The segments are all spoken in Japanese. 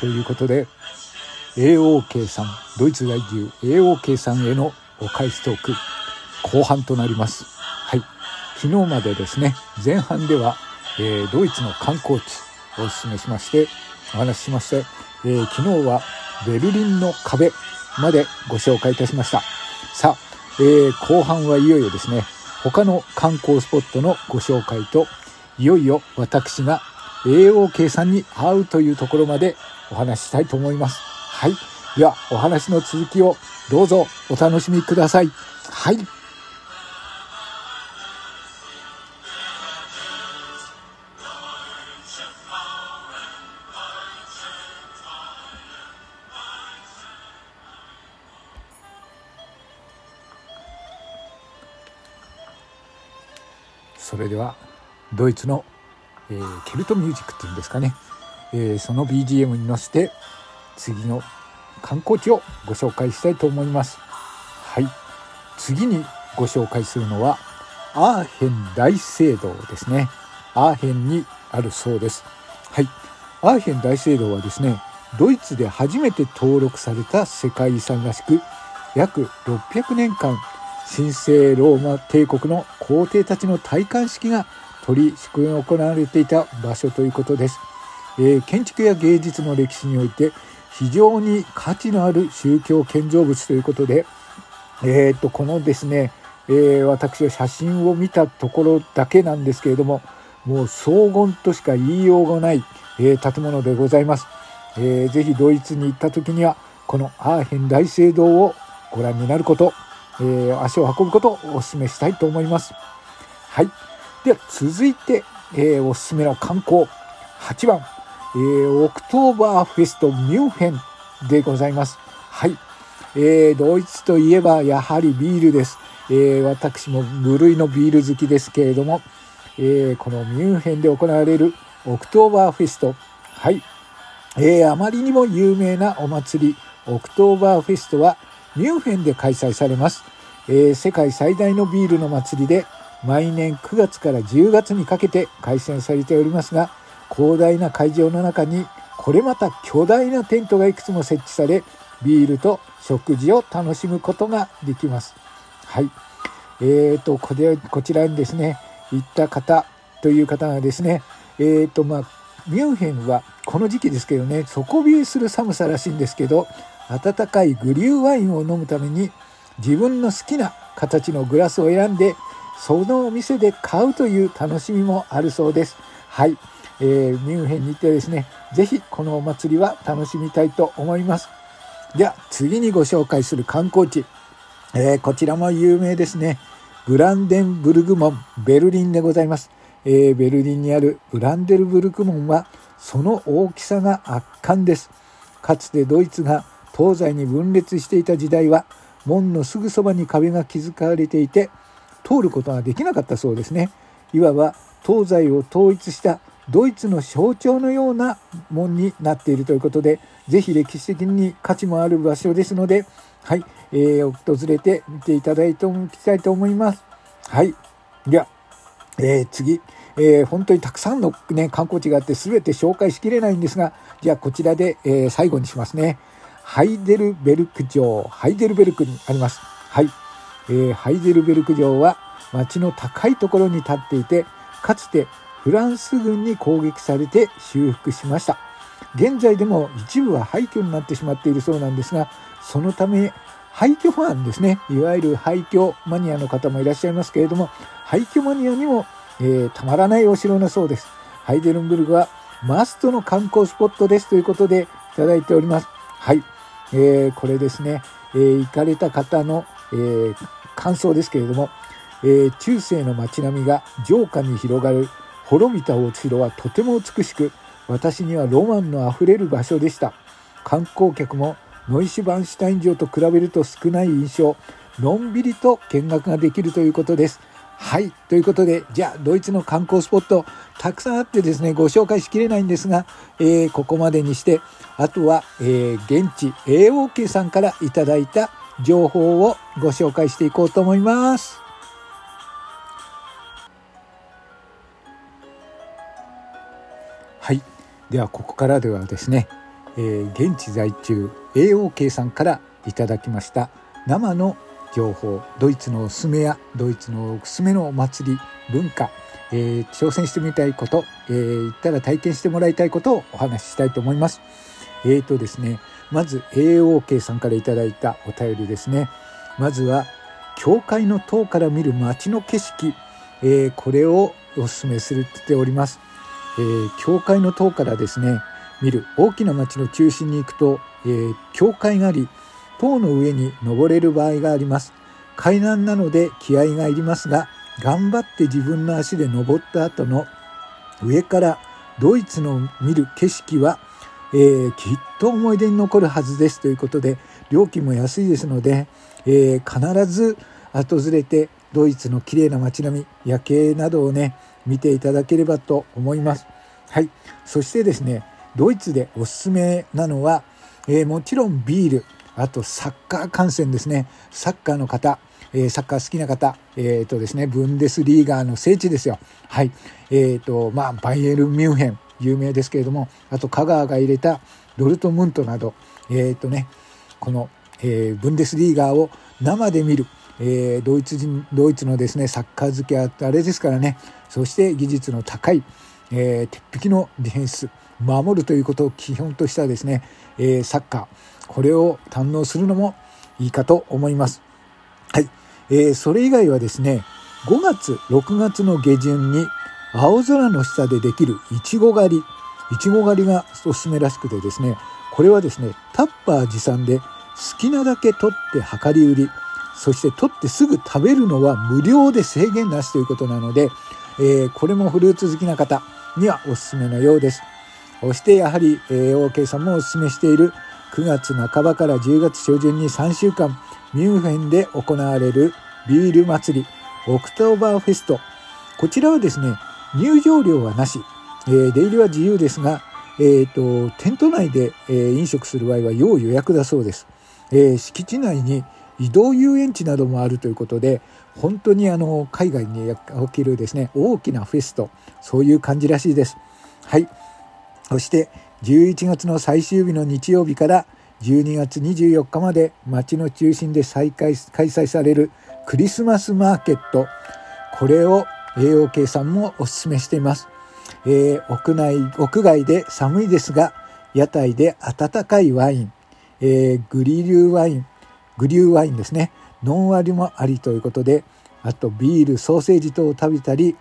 ということで AOK さんドイツ在住 AOK さんへのお返しトーク後半となります。はい。昨日までですね前半では、えー、ドイツの観光地をお勧めしましてお話ししまして、えー、昨日はベルリンの壁までご紹介いたしました。さあ、えー、後半はいよいよですね他の観光スポットのご紹介といよいよ私が AOK さんに会うというところまでお話ししたいと思います。はい。では、お話の続きをどうぞお楽しみください。はい。それではドイツの、えー、ケルトミュージックっていうんですかね、えー、その BGM に乗せて次の観光地をご紹介したいと思います。はい。次にご紹介するのはアーヘン大聖堂ですね。アーヘンにあるそうです。はい。アーヘン大聖堂はですねドイツで初めて登録された世界遺産らしく約600年間神聖ローマ帝国の皇帝たちの戴冠式が取り祝行われていた場所ということです、えー、建築や芸術の歴史において非常に価値のある宗教建造物ということで、えー、っとこのですね、えー、私は写真を見たところだけなんですけれどももう荘厳としか言いようがない、え、建物でございます、えー、ぜひドイツに行った時にはこのアーヘン大聖堂をご覧になることえ、足を運ぶことをお勧めしたいと思います。はい。では続いて、え、おすすめの観光8番、えー、オクトーバーフェストミュンヘンでございます。はい。えー、ドイツといえばやはりビールです。えー、私も無類のビール好きですけれども、えー、このミュンヘンで行われるオクトーバーフェスト。はい。えー、あまりにも有名なお祭り、オクトーバーフェストはミュンヘンで開催されます。えー、世界最大のビールの祭りで毎年9月から10月にかけて開催されておりますが広大な会場の中にこれまた巨大なテントがいくつも設置されビールと食事を楽しむことができます。はい。えーと、これこちらにですね、行った方という方がですね、えーと、まあ、ミュンヘンはこの時期ですけどね、底冷えする寒さらしいんですけど、温かいグリューワインを飲むために自分の好きな形のグラスを選んでそのお店で買うという楽しみもあるそうです。はい、えー、ミュンヘンに行ってですね、是非このお祭りは楽しみたいと思います。では次にご紹介する観光地、えー、こちらも有名ですね。ブランデンブルグ門ベルリンでございます。えー、ベルリンにあるブランデルブルク門はその大きさが圧巻です。かつてドイツが東西に分裂していた時代は門のすぐそばに壁が築かれていて通ることができなかったそうですねいわば東西を統一したドイツの象徴のような門になっているということで是非歴史的に価値もある場所ですのではい、えー、訪れてみていただいておきたいと思いますはいでは、えー、次えー、本当にたくさんの、ね、観光地があって全て紹介しきれないんですがじゃあこちらで、えー、最後にしますね。ハイデルベルク城、ハイデルベルクにあります。はい。えー、ハイデルベルク城は町の高いところに立っていて、かつてフランス軍に攻撃されて修復しました。現在でも一部は廃墟になってしまっているそうなんですが、そのため廃墟ファンですね、いわゆる廃墟マニアの方もいらっしゃいますけれども、廃墟マニアにも、えー、たまらないお城だそうです。ハイデルンブルグはマストの観光スポットですということでいただいております。はい。えー、これですね、えー、行かれた方の、えー、感想ですけれども、えー、中世の街並みが城下に広がる滅びたお城はとても美しく私にはロマンのあふれる場所でした観光客もノイシュバンシュタイン城と比べると少ない印象のんびりと見学ができるということですはい。ということで、じゃあ、ドイツの観光スポット、たくさんあってですね、ご紹介しきれないんですが、えー、ここまでにして、あとは、えー、現地 AOK さんからいただいた情報をご紹介していこうと思います。はい。では、ここからではですね、えー、現地在中 AOK さんからいただきました生の情報ドイツのおすすめやドイツのおすすめのお祭り文化、えー、挑戦してみたいこと、えー、行ったら体験してもらいたいことをお話ししたいと思います。えーとですね、まず AOK さんからいただいたお便りですね。まずは教会の塔から見る街の景色、えー、これをお勧めするって言っております。えー、教会の塔からですね、見る大きな町の中心に行くと、えー、教会があり、塔の上に登れる場合があります。階段なので気合がいりますが、頑張って自分の足で登った後の上からドイツの見る景色は、えー、きっと思い出に残るはずですということで、料金も安いですので、えー、必ず訪れてドイツの綺麗な街並み夜景などをね見ていただければと思いますはいそしてですねドイツでおすすめなのは、えー、もちろんビールあとサッカー観戦ですねサッカーの方えー、サッカー好きな方、えっ、ー、とですね、ブンデスリーガーの聖地ですよ。はい。えっ、と、まあ、バイエル・ミュンヘン、有名ですけれども、あと香川が入れたドルトムントなど、えっ、とね、この、えブンデスリーガーを生で見る、えー、ドイツ人ドイツのですねサッカー好きはあれですからね。そして技術の高い、えー、鉄壁のディフェンス守るということを基本としたですね、えー、サッカー。これを堪能するのもいいかと思います。はい、えー、それ以外はですね5月6月の下旬に青空の下でできるいちご狩り。いちご狩りがおすすめらしくてですねこれはですねタッパー持参で好きなだけ取って量り売り。そして取ってすぐ食べるのは無料で制限なしということなので、えー、これもフルーツ好きな方にはおすすめのようです。そしてやはり、えー、OK さんもおすすめしている9月半ばから10月初旬に3週間ミュンヘンで行われるビール祭りオクトーバーフェスト。こちらはですね入場料はなし、えー、出入りは自由ですが、えーと、テント内で、えー、飲食する場合は要予約だそうです、えー、敷地内に移動遊園地などもあるということで本当にあの海外に起きるですね大きなフェスとそういう感じらしいです。はい。そして11月の最終日の日曜日から12月24日まで街の中心で再開開催されるクリスマスマーケット。これを AOK さんもお勧めしています、えー、屋内屋外で寒いですが屋台で温かいワイン、えー、グリルワイン。グリューワインですね。ノンアルもありということであとビールソーセージ等を食べたり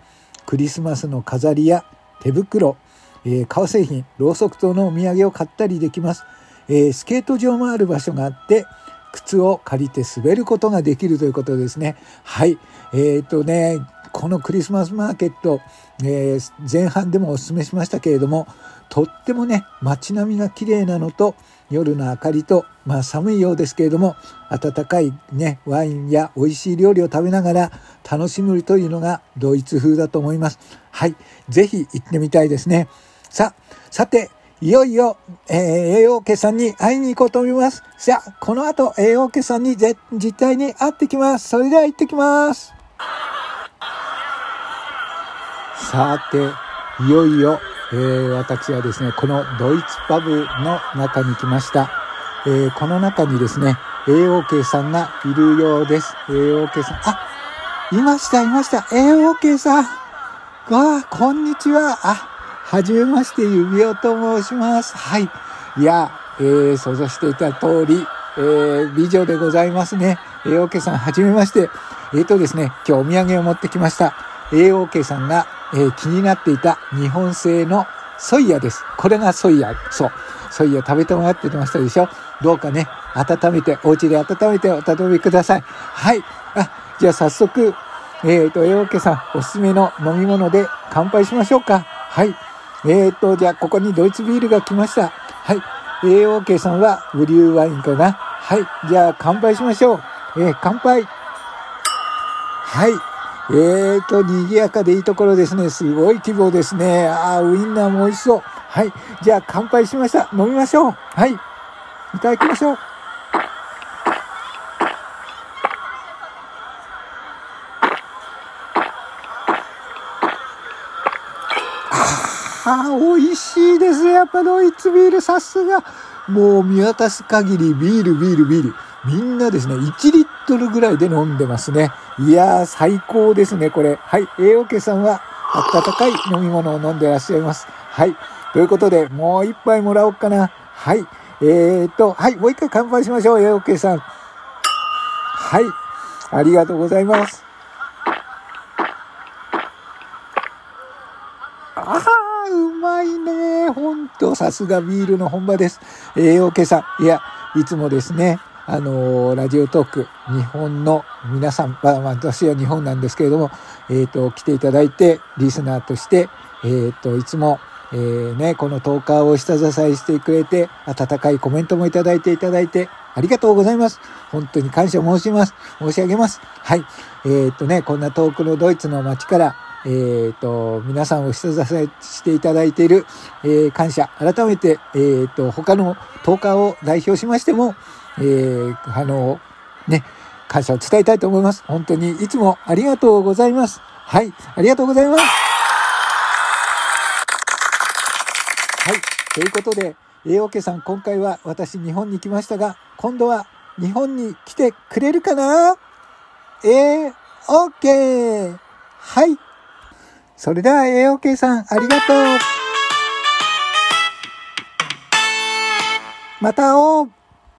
クリスマスの飾りや手袋、えー、革製品ろうそく等のお土産を買ったりできます、えー、スケート場もある場所があって靴を借りて滑ることができるということですね。はい。えー、っとねこのクリスマスマーケット、えー、前半でもお勧めしましたけれどもとってもね街並みが綺麗なのと夜の明かりと、まあ、寒いようですけれども温かい、ね、ワインや美味しい料理を食べながら楽しむというのがドイツ風だと思います。はい。ぜひ行ってみたいですね。さあ、さて、いよいよ、えー、AOK さんに会いに行こうと思います。さあ、この後 AOK さんに実際に会ってきます。それでは行ってきます。さて、いよいよえー、私はですね、このドイツパブの中に来ました。えー、この中にですね、AOK さんがいるようです。AOK さん、あ、いました、いました。AOK さん。わあ、こんにちは。あ、はじめまして、指輪と申します。はい。いや、えー、想像していた通り、えー、美女でございますね。AOK さん、はじめまして。えっ、ー、とですね、今日お土産を持ってきました。AOK さんがえー、気になっていた日本製のソイヤです。これがソイヤ。そう。ソイヤ食べてもらってましたでしょどうかね、温めて、お家で温めてお頼みください。はい。あ、じゃあ早速、えっ、ー、と、えおけさん、おすすめの飲み物で乾杯しましょうか。はい。えっ、ー、と、じゃあここにドイツビールが来ました。はい。AOK さんはブリューワインかな。はい。じゃあ乾杯しましょう。えー、乾杯。はい。えーと、賑やかでいいところですね。すごい規模ですね。ああ、ウインナーも美味しそう。はい。じゃあ、乾杯しました。飲みましょう。はい。いただきましょう。ああ、美味しいですね。やっぱドイツビール、さすが。もう見渡す限りビール、ビール、ビール。みんなですね、1リトルぐらいで飲んでますね。いやー、最高ですね、これ。はい、栄養家さんは温かい飲み物を飲んでらっしゃいます。はい。ということで、もう一杯もらおうかな。はい。えー、っと、はい、もう一回乾杯しましょう、栄養家さん。はい。ありがとうございます。ああ、うまいね。ほんと、さすがビールの本場です。栄養家さん。いや、いつもですね、あのー、ラジオトーク、日本の皆さん、まあ、私は日本なんですけれども、えっ、ー、と、来ていただいて、リスナーとして、えっ、ー、と、いつも、えー、ね、この10日を下支えしてくれて、温かいコメントもいただいていただいて、ありがとうございます。本当に感謝申します。申し上げます。はい。えー、っとね、こんな遠くのドイツの街から、えー、っと、皆さんを下支えしていただいている、えー、感謝。改めて、え、っと、他の10日を代表しましても、えー、あの、ね、感謝を伝えたいと思います。本当にいつもありがとうございます。はい、ありがとうございます。はい、ということで、栄養家さん、今回は私日本に来ましたが、今度は日本に来てくれるかな？えー、オッケーはい。それでは、栄養家さん、ありがとうまた会おう